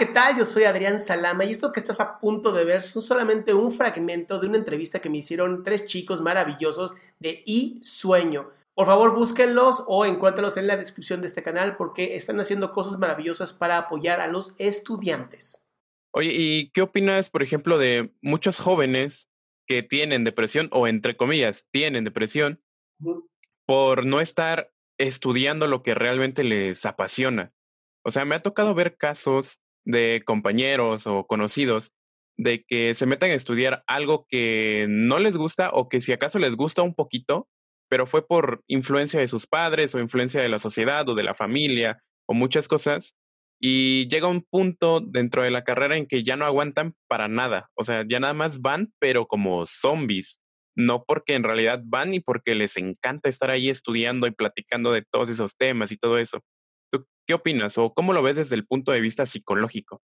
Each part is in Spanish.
¿qué tal? Yo soy Adrián Salama y esto que estás a punto de ver son solamente un fragmento de una entrevista que me hicieron tres chicos maravillosos de I Sueño. Por favor, búsquenlos o encuéntralos en la descripción de este canal porque están haciendo cosas maravillosas para apoyar a los estudiantes. Oye, ¿y qué opinas, por ejemplo, de muchos jóvenes que tienen depresión o, entre comillas, tienen depresión por no estar estudiando lo que realmente les apasiona? O sea, me ha tocado ver casos de compañeros o conocidos de que se metan a estudiar algo que no les gusta o que si acaso les gusta un poquito, pero fue por influencia de sus padres o influencia de la sociedad o de la familia o muchas cosas. Y llega un punto dentro de la carrera en que ya no aguantan para nada. O sea, ya nada más van, pero como zombies. No porque en realidad van y porque les encanta estar ahí estudiando y platicando de todos esos temas y todo eso. ¿Tú qué opinas o cómo lo ves desde el punto de vista psicológico?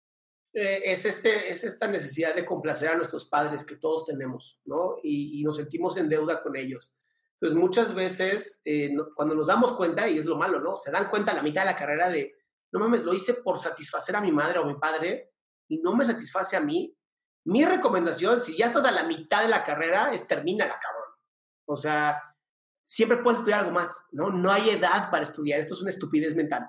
Eh, es, este, es esta necesidad de complacer a nuestros padres que todos tenemos, ¿no? Y, y nos sentimos en deuda con ellos. Entonces, muchas veces, eh, no- cuando nos damos cuenta, y es lo malo, ¿no? Se dan cuenta a la mitad de la carrera de, no mames, lo hice por satisfacer a mi madre o mi padre y no me satisface a mí. Mi recomendación, si ya estás a la mitad de la carrera, es termínala, cabrón. O sea, siempre puedes estudiar algo más, ¿no? No hay edad para estudiar, esto es una estupidez mental.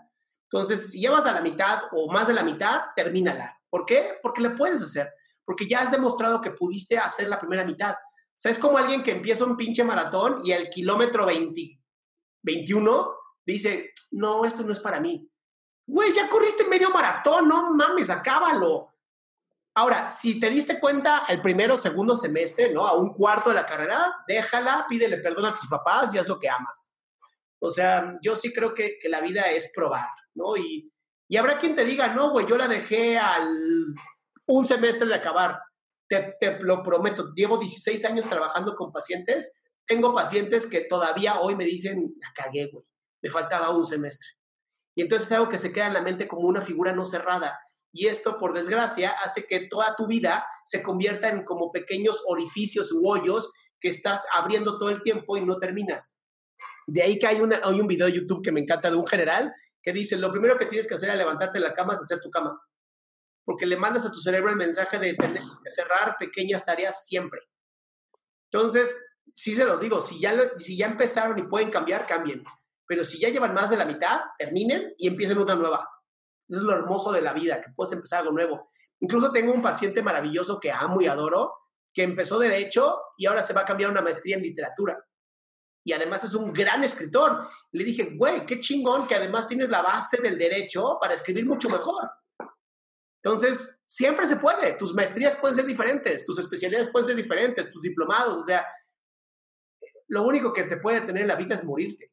Entonces, si ya vas a la mitad o más de la mitad, termínala. ¿Por qué? Porque le puedes hacer, porque ya has demostrado que pudiste hacer la primera mitad. O sea, es como alguien que empieza un pinche maratón y al kilómetro 20, 21 dice, no, esto no es para mí. Güey, ya corriste medio maratón, no mames, acábalo. Ahora, si te diste cuenta al primero o segundo semestre, ¿no? A un cuarto de la carrera, déjala, pídele perdón a tus papás y haz lo que amas. O sea, yo sí creo que, que la vida es probar, ¿no? Y, y habrá quien te diga, no, güey, yo la dejé al un semestre de acabar. Te, te lo prometo, llevo 16 años trabajando con pacientes. Tengo pacientes que todavía hoy me dicen, la cagué, güey, me faltaba un semestre. Y entonces es algo que se queda en la mente como una figura no cerrada. Y esto, por desgracia, hace que toda tu vida se convierta en como pequeños orificios u hoyos que estás abriendo todo el tiempo y no terminas. De ahí que hay, una, hay un video de YouTube que me encanta de un general que dice, lo primero que tienes que hacer al levantarte de la cama es hacer tu cama. Porque le mandas a tu cerebro el mensaje de tener que cerrar pequeñas tareas siempre. Entonces, sí se los digo, si ya, si ya empezaron y pueden cambiar, cambien. Pero si ya llevan más de la mitad, terminen y empiecen otra nueva. Eso es lo hermoso de la vida, que puedes empezar algo nuevo. Incluso tengo un paciente maravilloso que amo y adoro, que empezó derecho y ahora se va a cambiar una maestría en literatura. Y además es un gran escritor. Le dije, güey, qué chingón que además tienes la base del derecho para escribir mucho mejor. Entonces, siempre se puede. Tus maestrías pueden ser diferentes, tus especialidades pueden ser diferentes, tus diplomados, o sea, lo único que te puede tener en la vida es morirte.